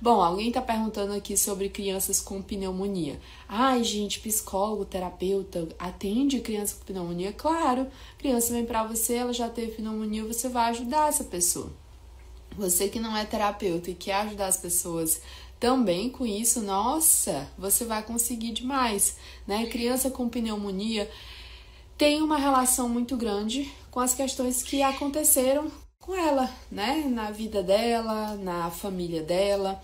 Bom, alguém está perguntando aqui sobre crianças com pneumonia. Ai, gente, psicólogo, terapeuta, atende criança com pneumonia? Claro, criança vem para você, ela já teve pneumonia, você vai ajudar essa pessoa. Você que não é terapeuta e quer ajudar as pessoas também com isso, nossa, você vai conseguir demais, né? Criança com pneumonia tem uma relação muito grande com as questões que aconteceram com ela, né? Na vida dela, na família dela.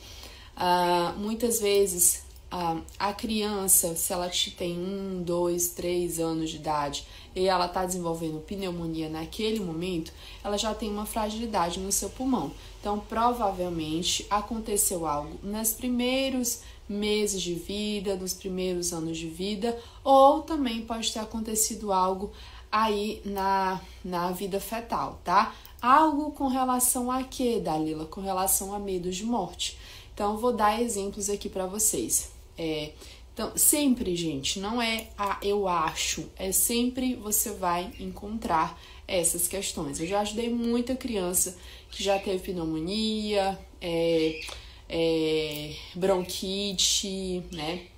Ah, muitas vezes ah, a criança, se ela tem um, dois, três anos de idade e ela está desenvolvendo pneumonia naquele momento, ela já tem uma fragilidade no seu pulmão. Então, provavelmente aconteceu algo nos primeiros meses de vida, nos primeiros anos de vida, ou também pode ter acontecido algo aí na, na vida fetal, tá? Algo com relação a quê, Dalila? Com relação a medos de morte. Então, vou dar exemplos aqui para vocês. É, então, sempre, gente, não é a eu acho, é sempre você vai encontrar essas questões. Eu já ajudei muita criança que já teve pneumonia, é, é, bronquite, né?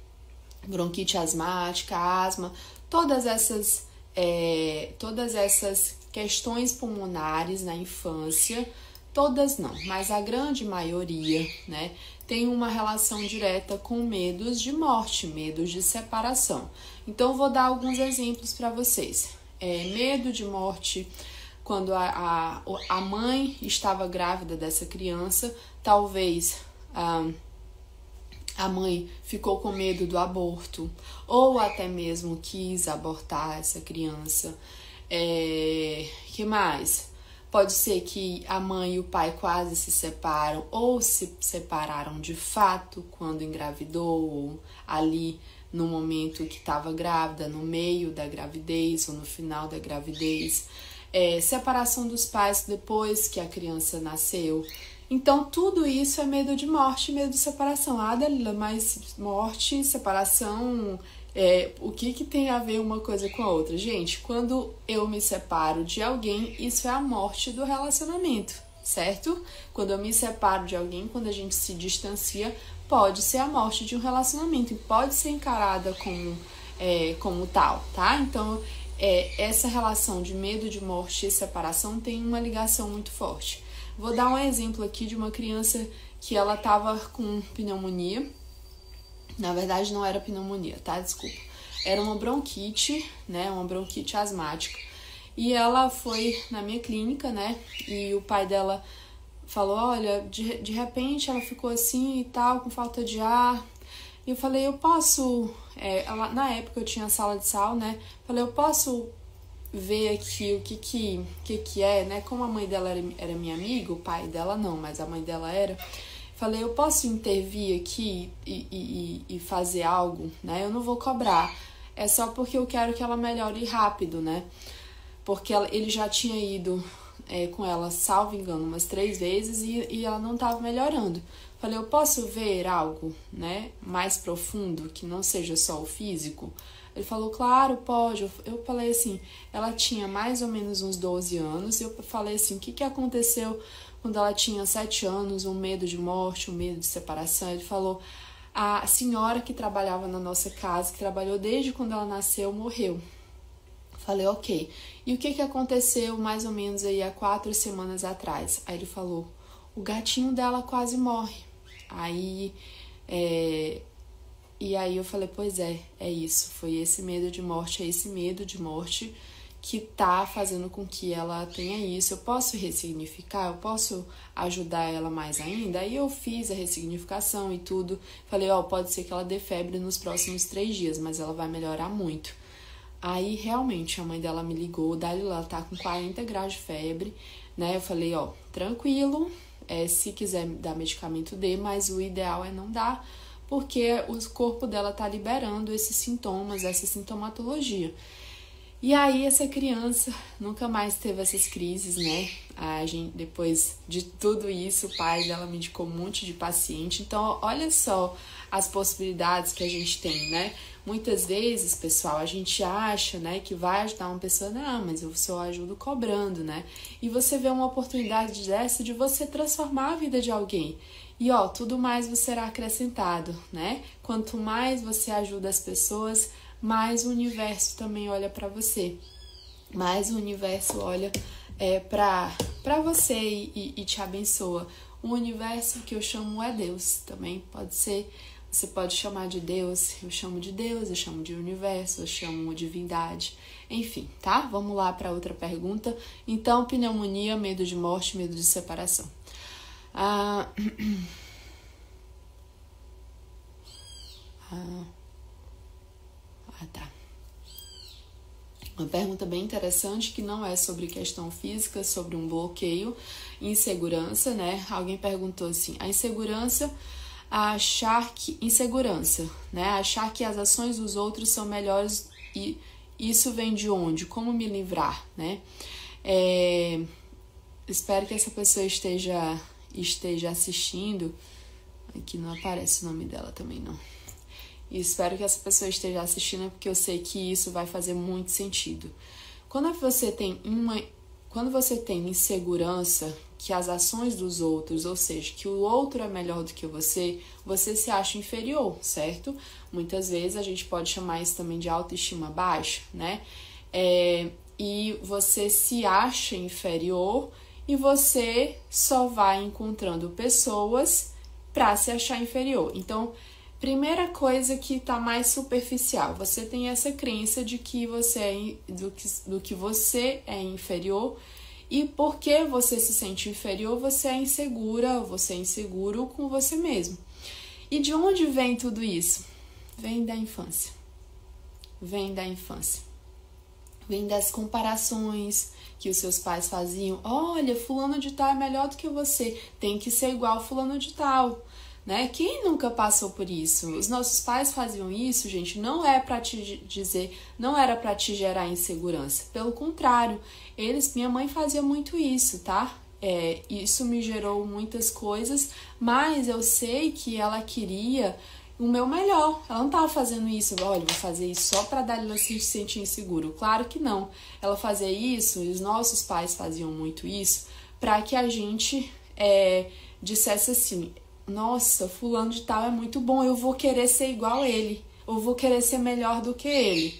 Bronquite asmática, asma, todas essas, é, todas essas questões pulmonares na infância, todas não, mas a grande maioria, né, tem uma relação direta com medos de morte, medos de separação. Então, vou dar alguns exemplos para vocês. É, medo de morte quando a, a, a mãe estava grávida dessa criança, talvez a, a mãe ficou com medo do aborto, ou até mesmo quis abortar essa criança. É, que mais? Pode ser que a mãe e o pai quase se separam ou se separaram de fato quando engravidou ou ali no momento que estava grávida, no meio da gravidez ou no final da gravidez. É, separação dos pais depois que a criança nasceu. Então, tudo isso é medo de morte, medo de separação. Ah, Dalila, mas morte, separação, é, o que, que tem a ver uma coisa com a outra? Gente, quando eu me separo de alguém, isso é a morte do relacionamento, certo? Quando eu me separo de alguém, quando a gente se distancia, pode ser a morte de um relacionamento e pode ser encarada como, é, como tal, tá? Então, é, essa relação de medo de morte e separação tem uma ligação muito forte. Vou dar um exemplo aqui de uma criança que ela tava com pneumonia na verdade, não era pneumonia, tá? Desculpa. Era uma bronquite, né? Uma bronquite asmática. E ela foi na minha clínica, né? E o pai dela falou: Olha, de, de repente ela ficou assim e tal, com falta de ar. E eu falei: Eu posso. É, ela, na época eu tinha sala de sal, né? Falei: Eu posso ver aqui o que que, que, que é, né? Como a mãe dela era, era minha amiga, o pai dela não, mas a mãe dela era. Falei, eu posso intervir aqui e, e, e fazer algo, né? Eu não vou cobrar. É só porque eu quero que ela melhore rápido, né? Porque ela, ele já tinha ido é, com ela, salvo engano, umas três vezes e, e ela não estava melhorando. Falei, eu posso ver algo, né, mais profundo, que não seja só o físico? Ele falou, claro, pode. Eu falei assim, ela tinha mais ou menos uns 12 anos, e eu falei assim, o que, que aconteceu quando ela tinha sete anos, um medo de morte, um medo de separação. Ele falou: a senhora que trabalhava na nossa casa, que trabalhou desde quando ela nasceu, morreu. Falei, ok. E o que, que aconteceu mais ou menos aí há quatro semanas atrás? Aí ele falou: o gatinho dela quase morre. Aí. É... E aí eu falei, pois é, é isso. Foi esse medo de morte, é esse medo de morte que tá fazendo com que ela tenha isso. Eu posso ressignificar, eu posso ajudar ela mais ainda. Aí eu fiz a ressignificação e tudo. Falei, ó, oh, pode ser que ela dê febre nos próximos três dias, mas ela vai melhorar muito. Aí realmente a mãe dela me ligou, Dali ela tá com 40 graus de febre, né? Eu falei, ó, tranquilo, é, se quiser dar medicamento dê, mas o ideal é não dar, porque o corpo dela tá liberando esses sintomas, essa sintomatologia. E aí essa criança nunca mais teve essas crises, né? A gente, depois de tudo isso, o pai dela me indicou um monte de paciente. Então, olha só as possibilidades que a gente tem, né? Muitas vezes, pessoal, a gente acha, né, que vai ajudar uma pessoa, não, mas eu só ajudo cobrando, né? E você vê uma oportunidade dessa de você transformar a vida de alguém. E ó, tudo mais você será acrescentado, né? Quanto mais você ajuda as pessoas, mais o universo também olha para você. Mais o universo olha é, para você e, e te abençoa. O universo que eu chamo é Deus, também pode ser você pode chamar de Deus, eu chamo de Deus, eu chamo de universo, eu chamo de divindade, enfim, tá? Vamos lá para outra pergunta. Então, pneumonia, medo de morte, medo de separação. Ah, ah, ah, tá. Uma pergunta bem interessante que não é sobre questão física, sobre um bloqueio, insegurança, né? Alguém perguntou assim: a insegurança a achar que insegurança, né? Achar que as ações dos outros são melhores e isso vem de onde? Como me livrar, né? É, espero que essa pessoa esteja esteja assistindo. Aqui não aparece o nome dela também não. E espero que essa pessoa esteja assistindo porque eu sei que isso vai fazer muito sentido. Quando você tem uma quando você tem insegurança que as ações dos outros, ou seja, que o outro é melhor do que você, você se acha inferior, certo? Muitas vezes a gente pode chamar isso também de autoestima baixa, né? É, e você se acha inferior e você só vai encontrando pessoas para se achar inferior. Então, primeira coisa que está mais superficial, você tem essa crença de que você é do que, do que você é inferior e porque você se sente inferior, você é insegura, você é inseguro com você mesmo. E de onde vem tudo isso? Vem da infância. Vem da infância. Vem das comparações que os seus pais faziam. Olha, fulano de tal é melhor do que você, tem que ser igual fulano de tal né? Quem nunca passou por isso? Os nossos pais faziam isso, gente, não é para te dizer, não era para te gerar insegurança. Pelo contrário, eles, minha mãe fazia muito isso, tá? É, isso me gerou muitas coisas, mas eu sei que ela queria o meu melhor. Ela não estava fazendo isso, olha, vou fazer isso só para dar ela se sentir inseguro. Claro que não. Ela fazia isso, e os nossos pais faziam muito isso, para que a gente é, dissesse assim: nossa, fulano de tal é muito bom, eu vou querer ser igual a ele, ou vou querer ser melhor do que ele.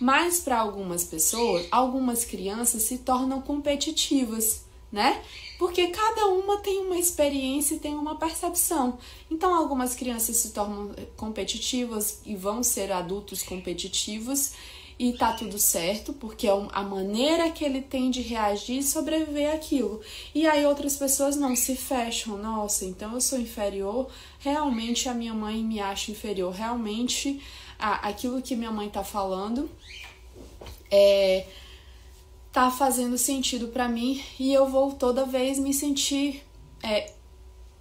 Mas para algumas pessoas, algumas crianças se tornam competitivas, né? Porque cada uma tem uma experiência e tem uma percepção. Então, algumas crianças se tornam competitivas e vão ser adultos competitivos e tá tudo certo, porque é a maneira que ele tem de reagir e sobreviver àquilo. E aí outras pessoas não se fecham, nossa, então eu sou inferior, realmente a minha mãe me acha inferior, realmente a, aquilo que minha mãe tá falando é tá fazendo sentido para mim. E eu vou toda vez me sentir é,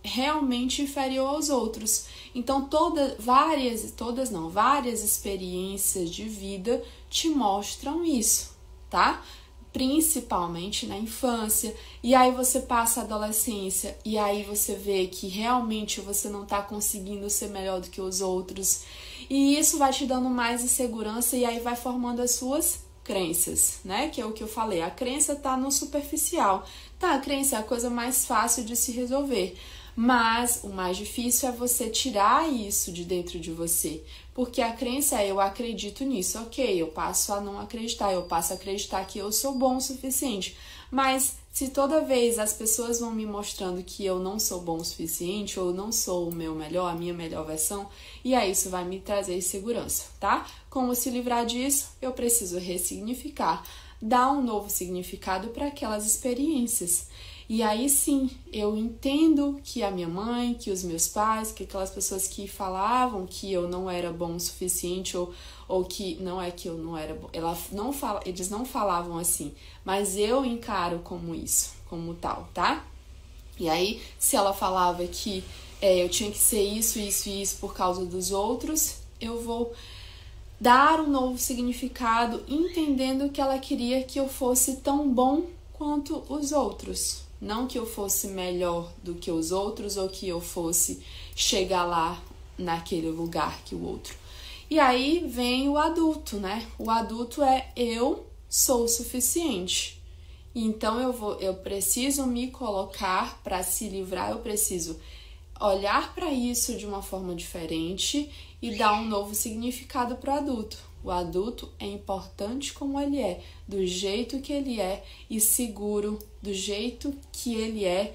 realmente inferior aos outros. Então, todas, várias, todas não, várias experiências de vida te mostram isso, tá? Principalmente na infância, e aí você passa a adolescência e aí você vê que realmente você não tá conseguindo ser melhor do que os outros, e isso vai te dando mais insegurança e aí vai formando as suas crenças, né? Que é o que eu falei, a crença tá no superficial. Tá, a crença é a coisa mais fácil de se resolver. Mas o mais difícil é você tirar isso de dentro de você. Porque a crença é eu acredito nisso, ok, eu passo a não acreditar, eu passo a acreditar que eu sou bom o suficiente. Mas se toda vez as pessoas vão me mostrando que eu não sou bom o suficiente ou não sou o meu melhor, a minha melhor versão, e aí isso vai me trazer insegurança, tá? Como se livrar disso? Eu preciso ressignificar, dar um novo significado para aquelas experiências. E aí sim, eu entendo que a minha mãe, que os meus pais, que aquelas pessoas que falavam que eu não era bom o suficiente ou, ou que não é que eu não era bom, ela não fala, eles não falavam assim, mas eu encaro como isso, como tal, tá? E aí, se ela falava que é, eu tinha que ser isso, isso e isso por causa dos outros, eu vou dar um novo significado, entendendo que ela queria que eu fosse tão bom quanto os outros. Não que eu fosse melhor do que os outros ou que eu fosse chegar lá naquele lugar que o outro. E aí vem o adulto, né? O adulto é eu sou o suficiente. Então eu vou, eu preciso me colocar para se livrar, eu preciso olhar para isso de uma forma diferente e dar um novo significado para o adulto. O adulto é importante como ele é, do jeito que ele é e seguro, do jeito que ele é,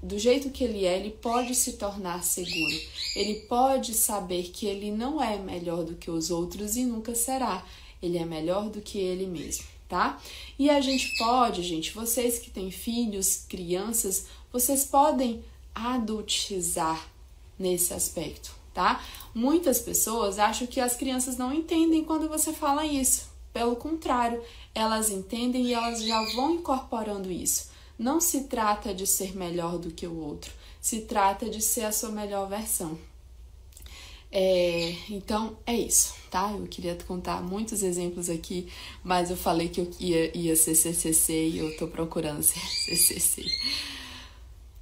do jeito que ele é, ele pode se tornar seguro. Ele pode saber que ele não é melhor do que os outros e nunca será. Ele é melhor do que ele mesmo, tá? E a gente pode, gente, vocês que têm filhos, crianças, vocês podem adultizar nesse aspecto, tá? Muitas pessoas acham que as crianças não entendem quando você fala isso. Pelo contrário, elas entendem e elas já vão incorporando isso. Não se trata de ser melhor do que o outro, se trata de ser a sua melhor versão. É, então é isso, tá? Eu queria contar muitos exemplos aqui, mas eu falei que eu ia, ia ser CCC e eu tô procurando ser CCC.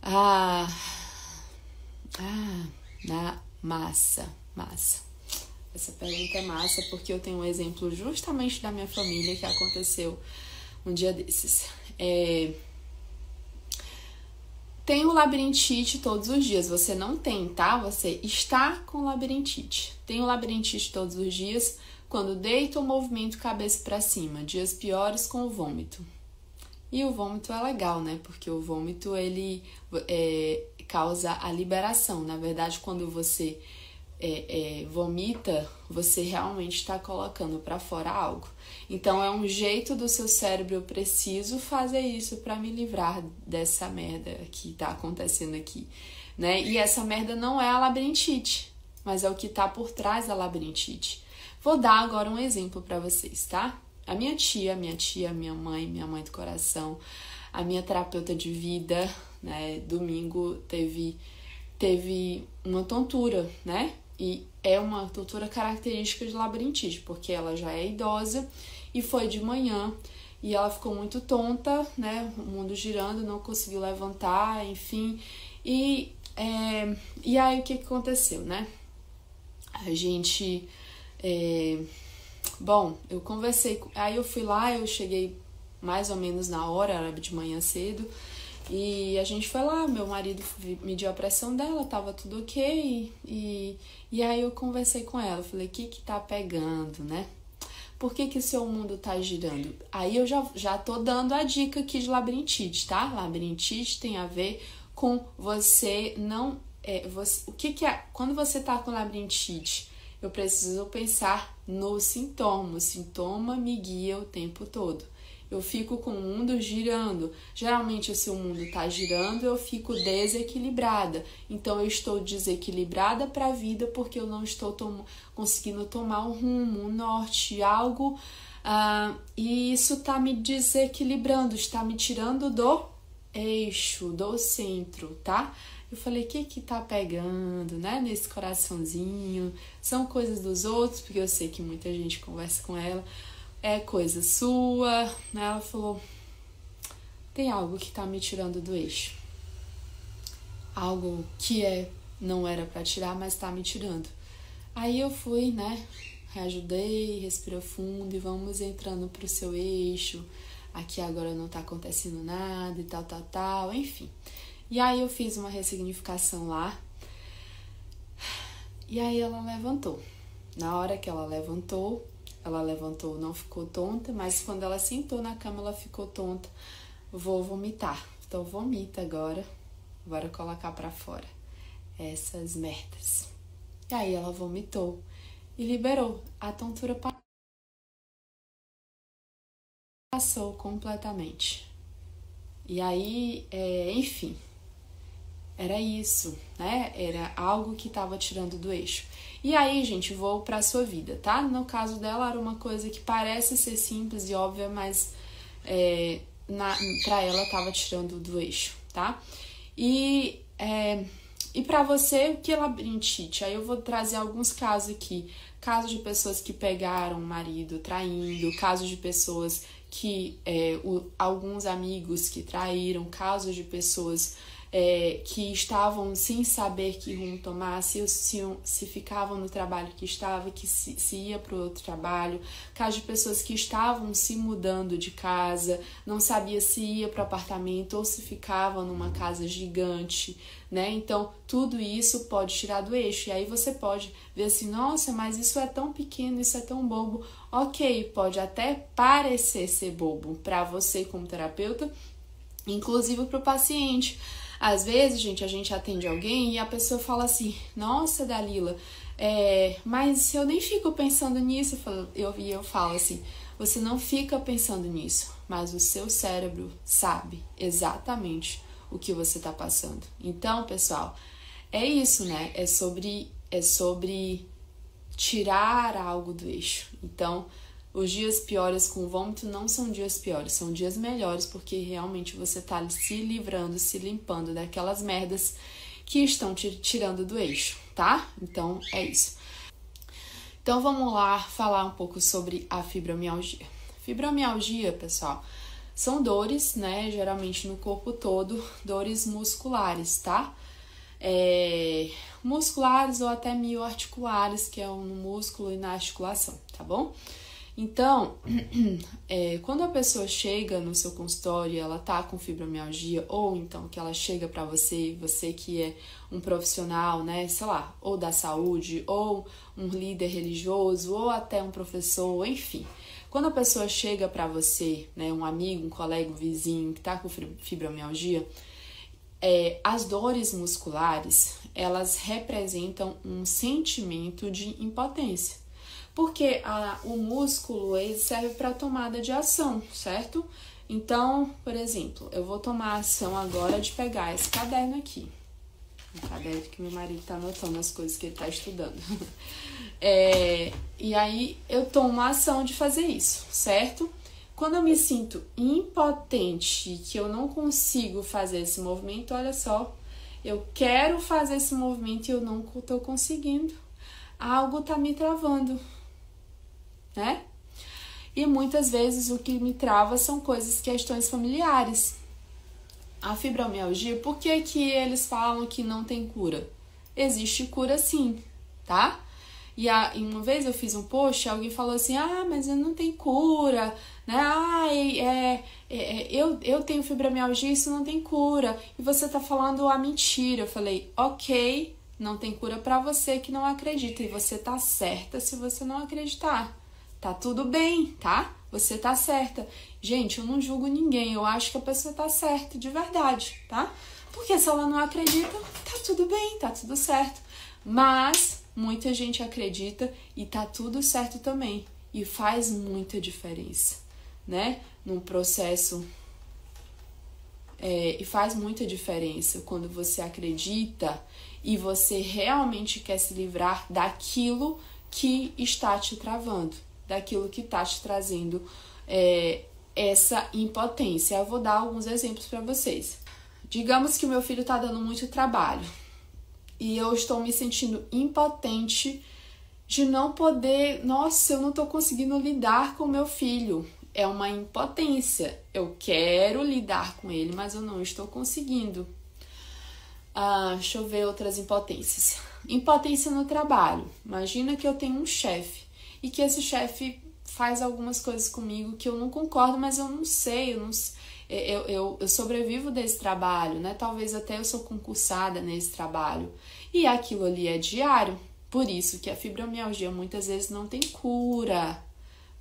Ah, ah, na massa, massa. Essa pergunta é massa porque eu tenho um exemplo justamente da minha família que aconteceu um dia desses. É, tem o labirintite todos os dias. Você não tem, tá? Você está com labirintite. Tem o labirintite todos os dias quando deita o movimento cabeça para cima. Dias piores com o vômito. E o vômito é legal, né? Porque o vômito ele é, causa a liberação. Na verdade, quando você é, é, vomita, você realmente está colocando para fora algo. Então é um jeito do seu cérebro, eu preciso fazer isso para me livrar dessa merda que tá acontecendo aqui, né? E essa merda não é a labirintite, mas é o que tá por trás da labirintite. Vou dar agora um exemplo para vocês, tá? A minha tia, minha tia, minha mãe, minha mãe do coração, a minha terapeuta de vida, né? Domingo teve teve uma tontura, né? E é uma tontura característica de labirintite, porque ela já é idosa e foi de manhã e ela ficou muito tonta, né? O mundo girando, não conseguiu levantar, enfim. E, é, e aí o que, aconteceu, né? A gente. É, bom, eu conversei. Aí eu fui lá, eu cheguei mais ou menos na hora, era de manhã cedo. E a gente foi lá, meu marido mediu a pressão dela, tava tudo ok. E, e aí eu conversei com ela, falei, o que que tá pegando, né? Por que que o seu mundo tá girando? Aí eu já, já tô dando a dica aqui de labirintite, tá? Labirintite tem a ver com você não... É, você, o que que é... Quando você tá com labirintite, eu preciso pensar no sintoma. O sintoma me guia o tempo todo eu fico com o mundo girando. Geralmente, se o mundo está girando, eu fico desequilibrada. Então, eu estou desequilibrada para a vida porque eu não estou tom conseguindo tomar um rumo, um norte, algo. Uh, e isso está me desequilibrando, está me tirando do eixo, do centro, tá? Eu falei, o que que tá pegando, né? Nesse coraçãozinho. São coisas dos outros, porque eu sei que muita gente conversa com ela é coisa sua. Né? Ela falou: tem algo que tá me tirando do eixo. Algo que é não era para tirar, mas tá me tirando. Aí eu fui, né? Reajudei, respira fundo e vamos entrando pro seu eixo. Aqui agora não tá acontecendo nada e tal, tal, tal, enfim. E aí eu fiz uma ressignificação lá. E aí ela levantou. Na hora que ela levantou, ela levantou, não ficou tonta, mas quando ela sentou na cama, ela ficou tonta. Vou vomitar. Então vomita agora. Bora colocar para fora essas merdas. E aí ela vomitou e liberou. A tontura passou completamente. E aí, é, enfim, era isso, né? Era algo que estava tirando do eixo. E aí, gente, vou para a sua vida, tá? No caso dela, era uma coisa que parece ser simples e óbvia, mas é, para ela estava tirando do eixo, tá? E, é, e para você, o que é labirintite? Aí eu vou trazer alguns casos aqui. Casos de pessoas que pegaram o marido traindo, casos de pessoas que. É, o, alguns amigos que traíram, casos de pessoas é, que estavam sem saber que rumo tomar, se, se, se ficavam no trabalho que estava, que se, se ia para outro trabalho, caso de pessoas que estavam se mudando de casa, não sabia se ia para o apartamento ou se ficavam numa casa gigante, né? Então, tudo isso pode tirar do eixo. E aí você pode ver assim, nossa, mas isso é tão pequeno, isso é tão bobo. Ok, pode até parecer ser bobo para você como terapeuta, inclusive para o paciente. Às vezes, gente, a gente atende alguém e a pessoa fala assim: Nossa, Dalila, é, mas eu nem fico pensando nisso. Eu, falo, eu, eu falo assim: Você não fica pensando nisso, mas o seu cérebro sabe exatamente o que você está passando. Então, pessoal, é isso, né? É sobre, é sobre tirar algo do eixo. Então, os dias piores com vômito não são dias piores, são dias melhores porque realmente você está se livrando, se limpando daquelas merdas que estão te tirando do eixo, tá? Então é isso. Então vamos lá falar um pouco sobre a fibromialgia. Fibromialgia, pessoal, são dores, né? Geralmente no corpo todo, dores musculares, tá? É, musculares ou até mioarticulares, que é no músculo e na articulação, tá bom? Então, é, quando a pessoa chega no seu consultório e ela tá com fibromialgia, ou então que ela chega para você, você que é um profissional, né, sei lá, ou da saúde, ou um líder religioso, ou até um professor, enfim. Quando a pessoa chega para você, né, um amigo, um colega, um vizinho que tá com fibromialgia, é, as dores musculares, elas representam um sentimento de impotência porque a, o músculo ele serve para tomada de ação, certo? Então, por exemplo, eu vou tomar a ação agora de pegar esse caderno aqui. O caderno que meu marido está anotando as coisas que ele está estudando. É, e aí eu tomo a ação de fazer isso, certo? Quando eu me sinto impotente, que eu não consigo fazer esse movimento, olha só, eu quero fazer esse movimento e eu não estou conseguindo. Algo está me travando né? E muitas vezes o que me trava são coisas, questões familiares. A fibromialgia, por que, que eles falam que não tem cura? Existe cura sim, tá? E, a, e uma vez eu fiz um post, alguém falou assim: ah, mas não tem cura, né? Ah, é, é, eu, eu tenho fibromialgia, isso não tem cura. E você tá falando a mentira. Eu falei: ok, não tem cura para você que não acredita. E você tá certa se você não acreditar. Tá tudo bem, tá? Você tá certa. Gente, eu não julgo ninguém, eu acho que a pessoa tá certa de verdade, tá? Porque se ela não acredita, tá tudo bem, tá tudo certo. Mas muita gente acredita e tá tudo certo também. E faz muita diferença, né? Num processo. É, e faz muita diferença quando você acredita e você realmente quer se livrar daquilo que está te travando daquilo que está te trazendo é, essa impotência. Eu vou dar alguns exemplos para vocês. Digamos que o meu filho está dando muito trabalho e eu estou me sentindo impotente de não poder, nossa, eu não estou conseguindo lidar com meu filho. É uma impotência. Eu quero lidar com ele, mas eu não estou conseguindo. Ah, deixa eu ver outras impotências. Impotência no trabalho. Imagina que eu tenho um chefe e que esse chefe faz algumas coisas comigo que eu não concordo, mas eu não sei, eu, não, eu, eu, eu sobrevivo desse trabalho, né? Talvez até eu sou concursada nesse trabalho. E aquilo ali é diário. Por isso que a fibromialgia muitas vezes não tem cura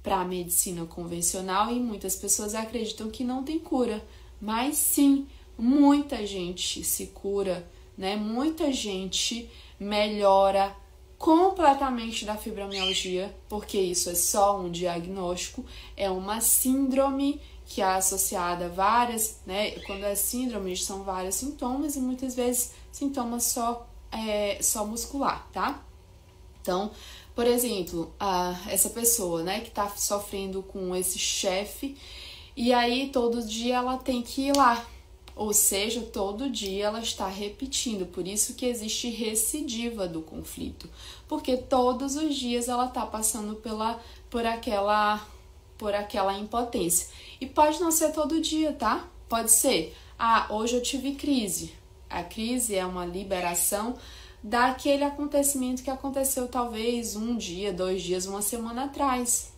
para a medicina convencional e muitas pessoas acreditam que não tem cura. Mas sim, muita gente se cura, né? Muita gente melhora completamente da fibromialgia, porque isso é só um diagnóstico, é uma síndrome que é associada a várias, né? Quando é síndrome, são vários sintomas e muitas vezes sintomas só, é, só muscular, tá? Então, por exemplo, a, essa pessoa, né, que tá sofrendo com esse chefe, e aí todo dia ela tem que ir lá ou seja, todo dia ela está repetindo, por isso que existe recidiva do conflito, porque todos os dias ela está passando pela, por aquela por aquela impotência. E pode não ser todo dia, tá? Pode ser, ah, hoje eu tive crise. A crise é uma liberação daquele acontecimento que aconteceu talvez um dia, dois dias, uma semana atrás.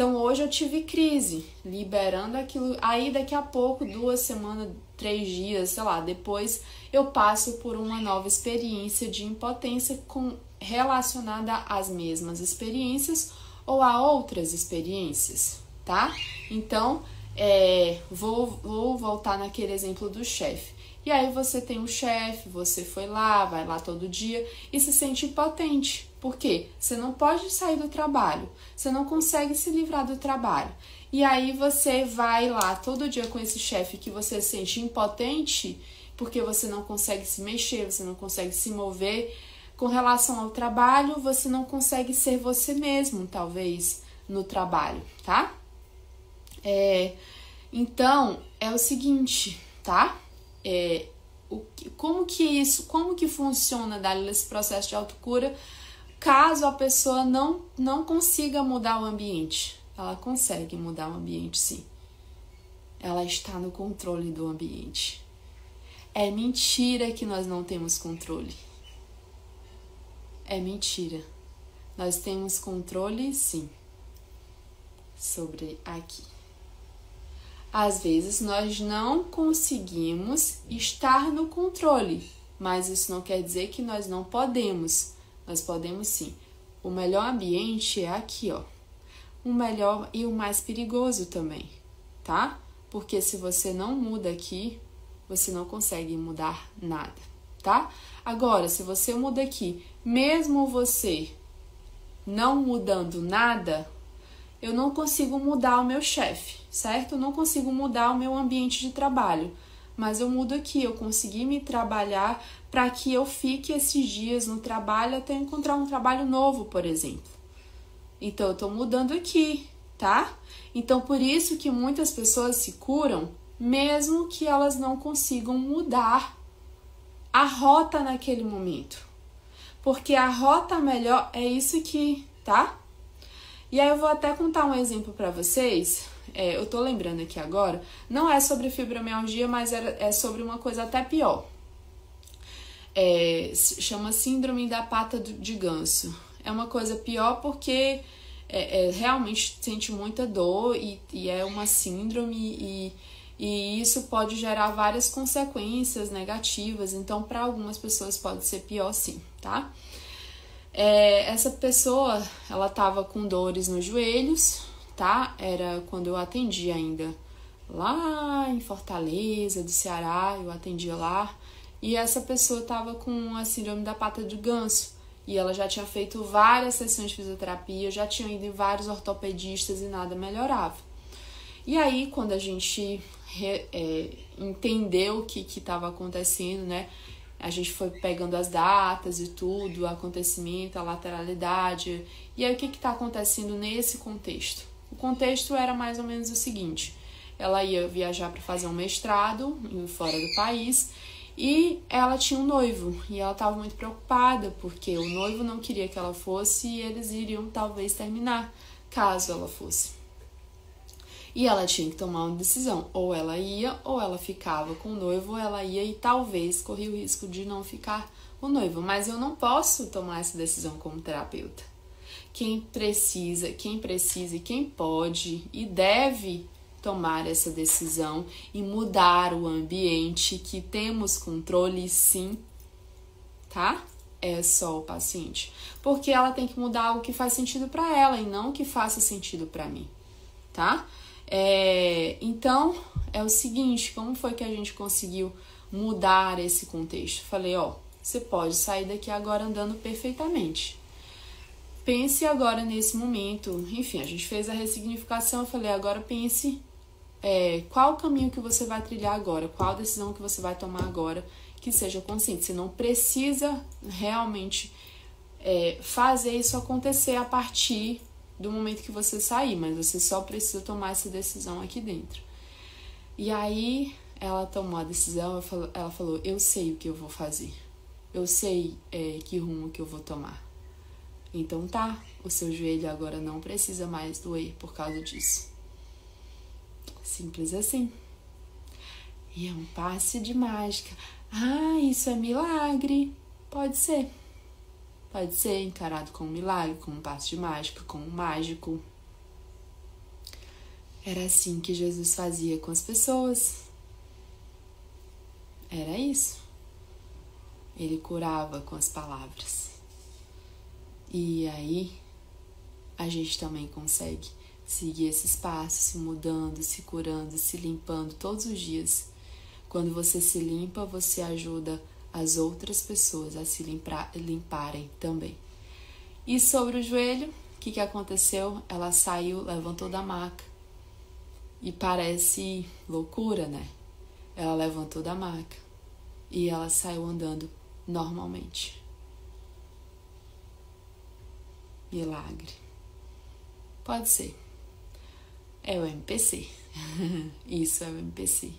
Então hoje eu tive crise, liberando aquilo. Aí daqui a pouco, duas semanas, três dias, sei lá, depois eu passo por uma nova experiência de impotência com, relacionada às mesmas experiências ou a outras experiências, tá? Então, é, vou, vou voltar naquele exemplo do chefe. E aí você tem um chefe, você foi lá, vai lá todo dia e se sente impotente. Por quê? Você não pode sair do trabalho, você não consegue se livrar do trabalho. E aí você vai lá todo dia com esse chefe que você se sente impotente porque você não consegue se mexer, você não consegue se mover. Com relação ao trabalho, você não consegue ser você mesmo, talvez, no trabalho, tá? É, então, é o seguinte, tá? É, o, como que isso, como que funciona dar esse processo de autocura caso a pessoa não, não consiga mudar o ambiente? Ela consegue mudar o ambiente, sim. Ela está no controle do ambiente. É mentira que nós não temos controle. É mentira. Nós temos controle, sim, sobre aqui. Às vezes nós não conseguimos estar no controle, mas isso não quer dizer que nós não podemos. Nós podemos sim. O melhor ambiente é aqui, ó. O melhor e o mais perigoso também, tá? Porque se você não muda aqui, você não consegue mudar nada, tá? Agora, se você muda aqui, mesmo você não mudando nada, eu não consigo mudar o meu chefe, certo? Eu não consigo mudar o meu ambiente de trabalho, mas eu mudo aqui, eu consegui me trabalhar para que eu fique esses dias no trabalho até encontrar um trabalho novo, por exemplo. Então eu estou mudando aqui, tá? Então por isso que muitas pessoas se curam, mesmo que elas não consigam mudar a rota naquele momento. Porque a rota melhor é isso aqui, tá? E aí eu vou até contar um exemplo para vocês. É, eu tô lembrando aqui agora. Não é sobre fibromialgia, mas é, é sobre uma coisa até pior. É, chama síndrome da pata de ganso. É uma coisa pior porque é, é, realmente sente muita dor e, e é uma síndrome e, e isso pode gerar várias consequências negativas. Então, para algumas pessoas pode ser pior sim, tá? É, essa pessoa, ela tava com dores nos joelhos, tá? Era quando eu atendi ainda lá em Fortaleza, do Ceará, eu atendia lá. E essa pessoa tava com a síndrome da pata de ganso. E ela já tinha feito várias sessões de fisioterapia, já tinha ido em vários ortopedistas e nada melhorava. E aí, quando a gente é, entendeu o que estava acontecendo, né? A gente foi pegando as datas e tudo, o acontecimento, a lateralidade. E aí o que está acontecendo nesse contexto? O contexto era mais ou menos o seguinte: ela ia viajar para fazer um mestrado fora do país e ela tinha um noivo e ela estava muito preocupada porque o noivo não queria que ela fosse e eles iriam talvez terminar caso ela fosse. E ela tinha que tomar uma decisão. Ou ela ia, ou ela ficava com o noivo, ou ela ia e talvez corria o risco de não ficar com o noivo. Mas eu não posso tomar essa decisão como terapeuta. Quem precisa, quem precisa e quem pode e deve tomar essa decisão e mudar o ambiente que temos controle sim, tá? É só o paciente. Porque ela tem que mudar o que faz sentido para ela e não o que faça sentido para mim, tá? É, então, é o seguinte, como foi que a gente conseguiu mudar esse contexto? Falei, ó, você pode sair daqui agora andando perfeitamente. Pense agora nesse momento. Enfim, a gente fez a ressignificação. Eu falei, agora pense é, qual o caminho que você vai trilhar agora, qual a decisão que você vai tomar agora que seja consciente. Você não precisa realmente é, fazer isso acontecer a partir do momento que você sair, mas você só precisa tomar essa decisão aqui dentro. E aí ela tomou a decisão, ela falou: Eu sei o que eu vou fazer, eu sei é, que rumo que eu vou tomar. Então tá, o seu joelho agora não precisa mais doer por causa disso. Simples assim. E é um passe de mágica. Ah, isso é milagre. Pode ser. Pode ser encarado como um milagre, como um passo de mágica, como um mágico. Era assim que Jesus fazia com as pessoas. Era isso. Ele curava com as palavras. E aí a gente também consegue seguir esses passos, se mudando, se curando, se limpando todos os dias. Quando você se limpa, você ajuda as outras pessoas a se limpar, limparem também. E sobre o joelho, o que, que aconteceu? Ela saiu, levantou da maca. E parece loucura, né? Ela levantou da maca e ela saiu andando normalmente. Milagre. Pode ser. É o MPC. Isso é o MPC.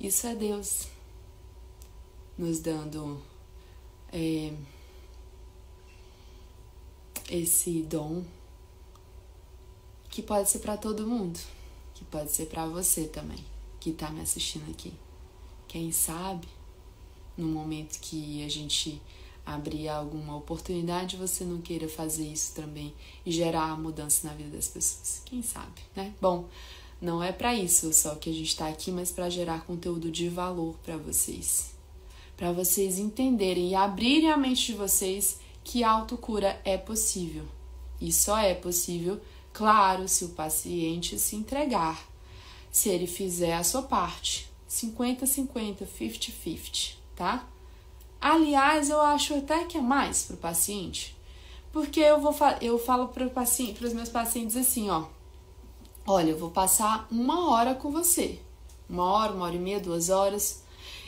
Isso é Deus nos dando é, esse dom que pode ser para todo mundo, que pode ser para você também, que está me assistindo aqui. Quem sabe, no momento que a gente abrir alguma oportunidade, você não queira fazer isso também e gerar mudança na vida das pessoas. Quem sabe, né? Bom, não é para isso só que a gente está aqui, mas para gerar conteúdo de valor para vocês para vocês entenderem e abrirem a mente de vocês que a autocura é possível. E só é possível, claro, se o paciente se entregar, se ele fizer a sua parte. 50-50, 50-50, tá? Aliás, eu acho até que é mais para o paciente, porque eu vou eu falo para paciente, os meus pacientes assim, ó, olha, eu vou passar uma hora com você, uma hora, uma hora e meia, duas horas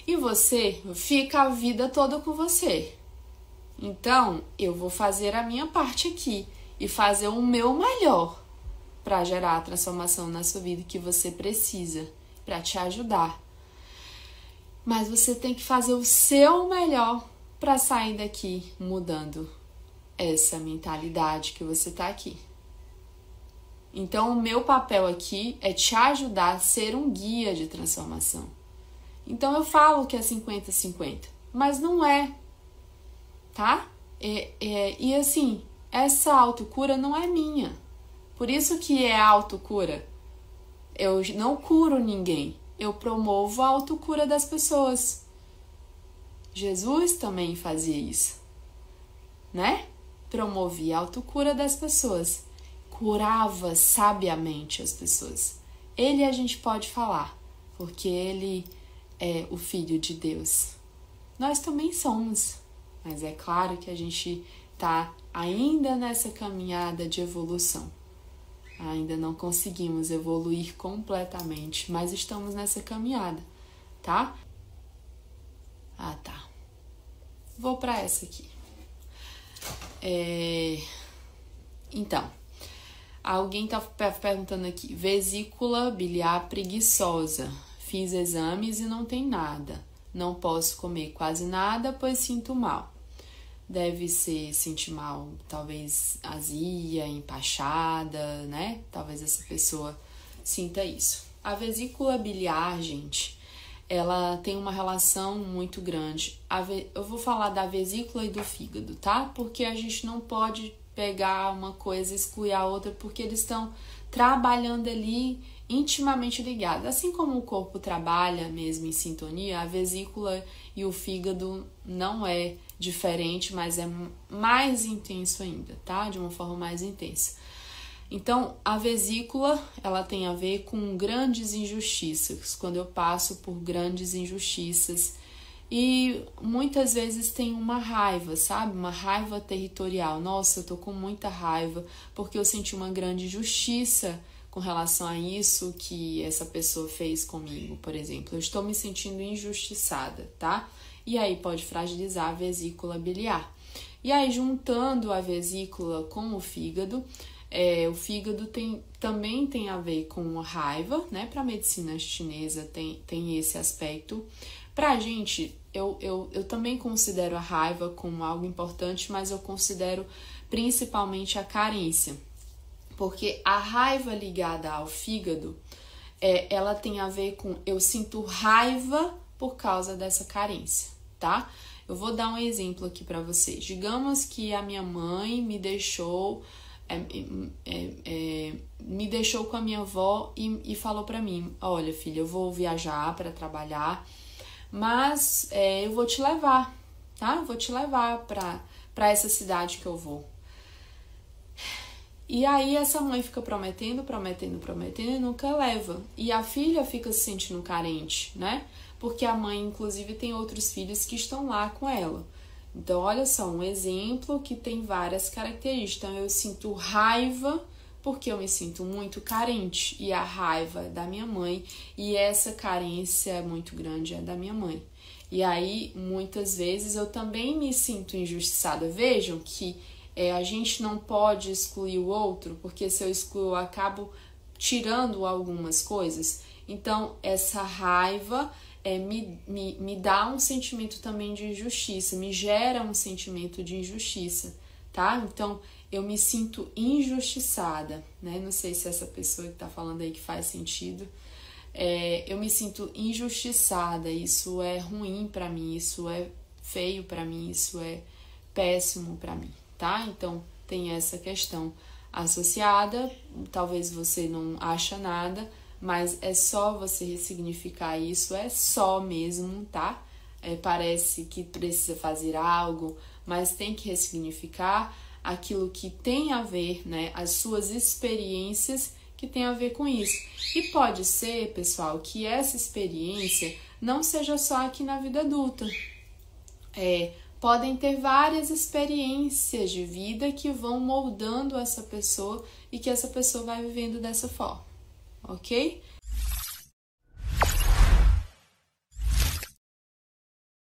e você fica a vida toda com você. Então, eu vou fazer a minha parte aqui e fazer o meu melhor para gerar a transformação na sua vida que você precisa, para te ajudar. Mas você tem que fazer o seu melhor para sair daqui mudando essa mentalidade que você tá aqui. Então, o meu papel aqui é te ajudar a ser um guia de transformação. Então eu falo que é 50-50, mas não é, tá? É, é, e assim, essa autocura não é minha. Por isso que é autocura. Eu não curo ninguém, eu promovo a autocura das pessoas. Jesus também fazia isso, né? Promovia a autocura das pessoas, curava sabiamente as pessoas. Ele a gente pode falar, porque ele é o Filho de Deus. Nós também somos, mas é claro que a gente está ainda nessa caminhada de evolução. Ainda não conseguimos evoluir completamente, mas estamos nessa caminhada, tá? Ah, tá. Vou para essa aqui. É... Então, alguém tá perguntando aqui: vesícula biliar preguiçosa Fiz exames e não tem nada. Não posso comer quase nada, pois sinto mal. Deve ser sentir mal, talvez azia, empachada, né? Talvez essa pessoa sinta isso. A vesícula biliar, gente, ela tem uma relação muito grande. Eu vou falar da vesícula e do fígado, tá? Porque a gente não pode pegar uma coisa e excluir a outra, porque eles estão trabalhando ali intimamente ligados. Assim como o corpo trabalha mesmo em sintonia, a vesícula e o fígado não é diferente, mas é mais intenso ainda, tá? De uma forma mais intensa. Então, a vesícula, ela tem a ver com grandes injustiças, quando eu passo por grandes injustiças e muitas vezes tem uma raiva, sabe? Uma raiva territorial. Nossa, eu tô com muita raiva porque eu senti uma grande injustiça com relação a isso que essa pessoa fez comigo, por exemplo. Eu estou me sentindo injustiçada, tá? E aí pode fragilizar a vesícula biliar. E aí, juntando a vesícula com o fígado, é, o fígado tem, também tem a ver com raiva, né? Para a medicina chinesa tem, tem esse aspecto. Para a gente, eu, eu, eu também considero a raiva como algo importante, mas eu considero principalmente a carência porque a raiva ligada ao fígado, é, ela tem a ver com eu sinto raiva por causa dessa carência, tá? Eu vou dar um exemplo aqui para vocês. Digamos que a minha mãe me deixou é, é, é, me deixou com a minha avó e, e falou para mim: Olha, filha, eu vou viajar para trabalhar, mas é, eu vou te levar, tá? Vou te levar para essa cidade que eu vou. E aí essa mãe fica prometendo, prometendo, prometendo e nunca leva. E a filha fica se sentindo carente, né? Porque a mãe, inclusive, tem outros filhos que estão lá com ela. Então, olha só, um exemplo que tem várias características. Então, eu sinto raiva porque eu me sinto muito carente e a raiva é da minha mãe e essa carência é muito grande é da minha mãe. E aí, muitas vezes, eu também me sinto injustiçada. Vejam que é, a gente não pode excluir o outro, porque se eu excluo, eu acabo tirando algumas coisas. Então, essa raiva é, me, me, me dá um sentimento também de injustiça, me gera um sentimento de injustiça, tá? Então, eu me sinto injustiçada, né? Não sei se essa pessoa que tá falando aí que faz sentido. É, eu me sinto injustiçada, isso é ruim para mim, isso é feio para mim, isso é péssimo para mim, tá? Então, tem essa questão associada, talvez você não acha nada, mas é só você ressignificar isso, é só mesmo, tá? É, parece que precisa fazer algo, mas tem que ressignificar aquilo que tem a ver, né? As suas experiências que tem a ver com isso. E pode ser, pessoal, que essa experiência não seja só aqui na vida adulta. É, podem ter várias experiências de vida que vão moldando essa pessoa e que essa pessoa vai vivendo dessa forma ok?